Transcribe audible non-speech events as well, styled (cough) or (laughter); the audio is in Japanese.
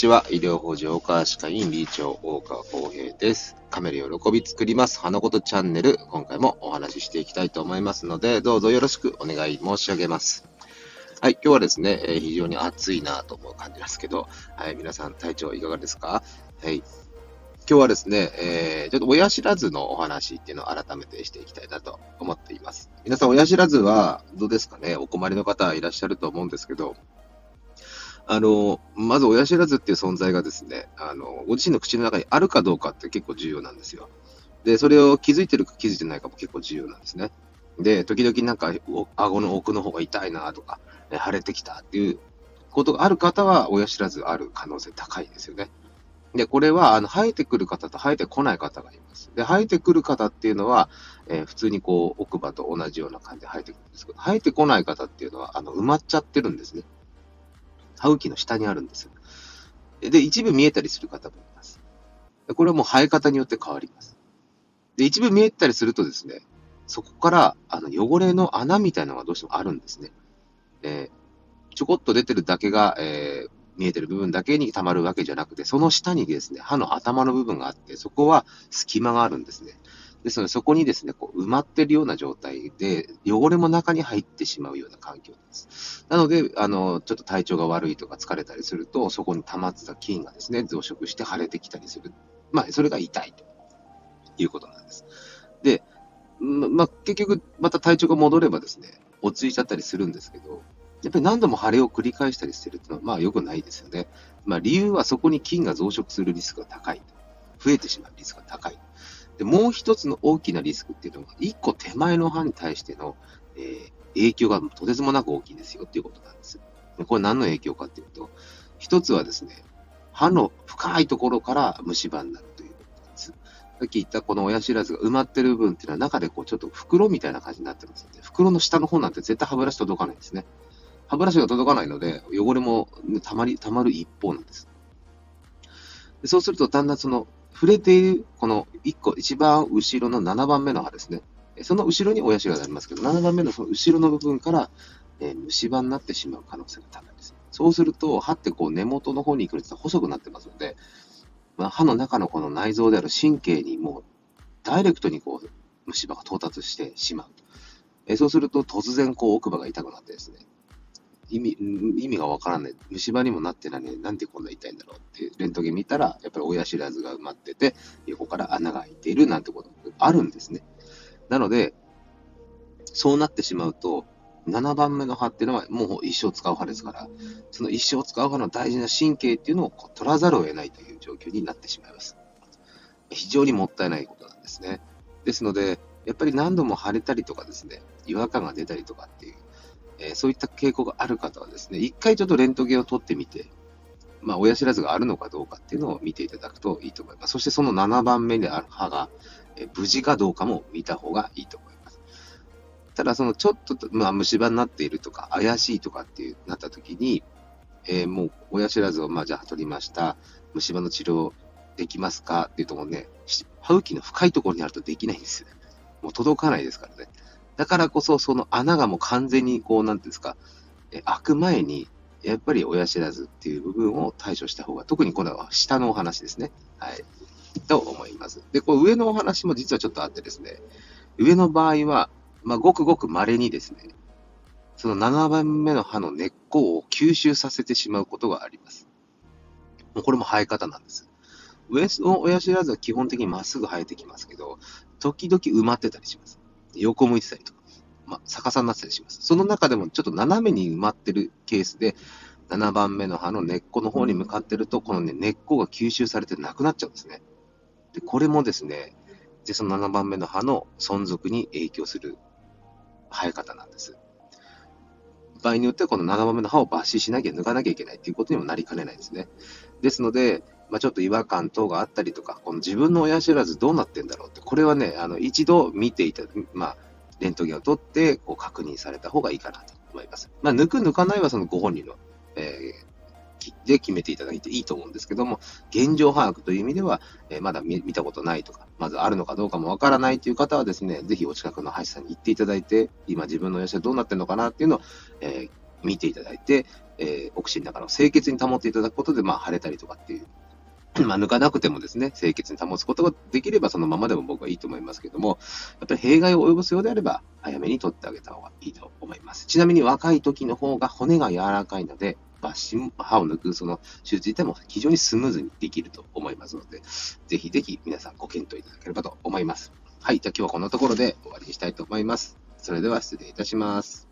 ちは。医療法人大川歯科医院理事長、大川康平です。カメラ喜び作ります。花ことチャンネル。今回もお話ししていきたいと思いますので、どうぞよろしくお願い申し上げます。はい、今日はですね、えー、非常に暑いなと思う感じですけど、はい、皆さん体調いかがですか？はい。今日はですね、えー、ちょっと親知らずのお話っていうのを改めてしていきたいなと思っています。皆さん親知らずはどうですかね？お困りの方いらっしゃると思うんですけど、あの、まず親知らずっていう存在がですね、あの、ご自身の口の中にあるかどうかって結構重要なんですよ。で、それを気づいてるか気づいてないかも結構重要なんですね。で、時々なんか、顎の奥の方が痛いなとか、腫れてきたっていうことがある方は、親知らずある可能性高いですよね。で、これは、あの、生えてくる方と生えてこない方がいます。で、生えてくる方っていうのは、えー、普通にこう、奥歯と同じような感じで生えてくるんですけど、生えてこない方っていうのは、あの、埋まっちゃってるんですね。歯茎の下にあるんですで、一部見えたりする方もいます。これはもう生え方によって変わります。で、一部見えたりするとですね、そこからあの汚れの穴みたいなのがどうしてもあるんですね。えー、ちょこっと出てるだけが、えー、見えてる部分だけに溜まるわけじゃなくて、その下にですね、歯の頭の部分があって、そこは隙間があるんですね。ですので、そこにですね、こう埋まってるような状態で、汚れも中に入ってしまうような環境です。なので、あの、ちょっと体調が悪いとか疲れたりすると、そこに溜まってた菌がですね、増殖して腫れてきたりする。まあ、それが痛いということなんです。で、まあ、結局、また体調が戻ればですね、落ち着いちゃったりするんですけど、やっぱり何度も腫れを繰り返したりしてるっていうのは、まあ良くないですよね。まあ理由はそこに菌が増殖するリスクが高い。増えてしまうリスクが高い。で、もう一つの大きなリスクっていうのが、一個手前の歯に対しての、えー、影響がとてつもなく大きいですよっていうことなんです。でこれ何の影響かっていうと、一つはですね、歯の深いところから虫歯になるということなんです。さっき言ったこの親知らずが埋まってる部分っていうのは中でこうちょっと袋みたいな感じになってますので、袋の下の方なんて絶対歯ブラシ届かないんですね。歯ブラシが届かないので、汚れもたまり、たまる一方なんです。でそうすると、だんだんその触れている、この1個、一番後ろの7番目の歯ですね。その後ろに親知らずがありますけど、7番目のその後ろの部分から、え、虫歯になってしまう可能性が高いです。そうすると、歯ってこう根元の方に行くにつれて細くなってますので、まあ、歯の中のこの内臓である神経にもうダイレクトにこう虫歯が到達してしまう。え、そうすると突然こう奥歯が痛くなってですね、意味、意味がわからない。虫歯にもなってないのになんでこんな痛いんだろうってレントゲン見たら、やっぱり親知らずが埋まってて、横から穴が開いているなんてことあるんですね。なので、そうなってしまうと、7番目の歯っていうのはもう一生使う歯ですから、その一生使う歯の大事な神経っていうのを取らざるを得ないという状況になってしまいます。非常にもったいないことなんですね。ですので、やっぱり何度も腫れたりとかですね、違和感が出たりとかっていうえー、そういった傾向がある方はですね、一回ちょっとレントゲンを取ってみて、まあ、親知らずがあるのかどうかっていうのを見ていただくといいと思います。そしてその7番目である歯が、え、無事かどうかも見た方がいいと思います。ただ、そのちょっと、まあ、虫歯になっているとか、怪しいとかっていうなった時に、えー、もう親知らずを、まあ、じゃあ取りました。虫歯の治療できますかっていうところね、歯茎の深いところにあるとできないんですよね。もう届かないですからね。だからこそ、その穴がもう完全にこう、なんていうんですか、え開く前に、やっぱり親知らずっていう部分を対処した方が、特にこれは下のお話ですね。はい。と思います。で、こう上のお話も実はちょっとあってですね、上の場合は、まあ、ごくごく稀にですね、その7番目の歯の根っこを吸収させてしまうことがあります。これも生え方なんです。上の親知らずは基本的にまっすぐ生えてきますけど、時々埋まってたりします。横向いてたりとか、まあ、逆さになってたりします。その中でもちょっと斜めに埋まってるケースで、7番目の歯の根っこの方に向かってると、このね、根っこが吸収されてなくなっちゃうんですね。で、これもですね、で、その7番目の歯の存続に影響する生え方なんです。場合によってはこの7番目の歯を抜歯しなきゃ抜かなきゃいけないっていうことにもなりかねないですね。ですので、まあ、ちょっと違和感等があったりとか、この自分の親知らずどうなってんだろうって、これはね、あの、一度見ていた、まあ、レントゲンを取って、こう確認された方がいいかなと思います。まあ、抜く抜かないはそのご本人の、えー、で決めていただいていいと思うんですけども、現状把握という意味では、えー、まだ見たことないとか、まずあるのかどうかもわからないという方はですね、ぜひお近くの歯医者さんに行っていただいて、今自分の親知らずどうなってるのかなっていうのを、えー、見ていただいて、えー、お口の中の清潔に保っていただくことで、まあ、腫れたりとかっていう (clears throat) まあ、抜かなくてもですね、清潔に保つことができればそのままでも僕はいいと思いますけども、やっぱり弊害を及ぼすようであれば、早めに取ってあげた方がいいと思います。ちなみに若い時の方が骨が柔らかいので、抜歯、歯を抜くその手術自体も非常にスムーズにできると思いますので、ぜひぜひ皆さんご検討いただければと思います。はい、じゃあ今日はこのところで終わりにしたいと思います。それでは失礼いたします。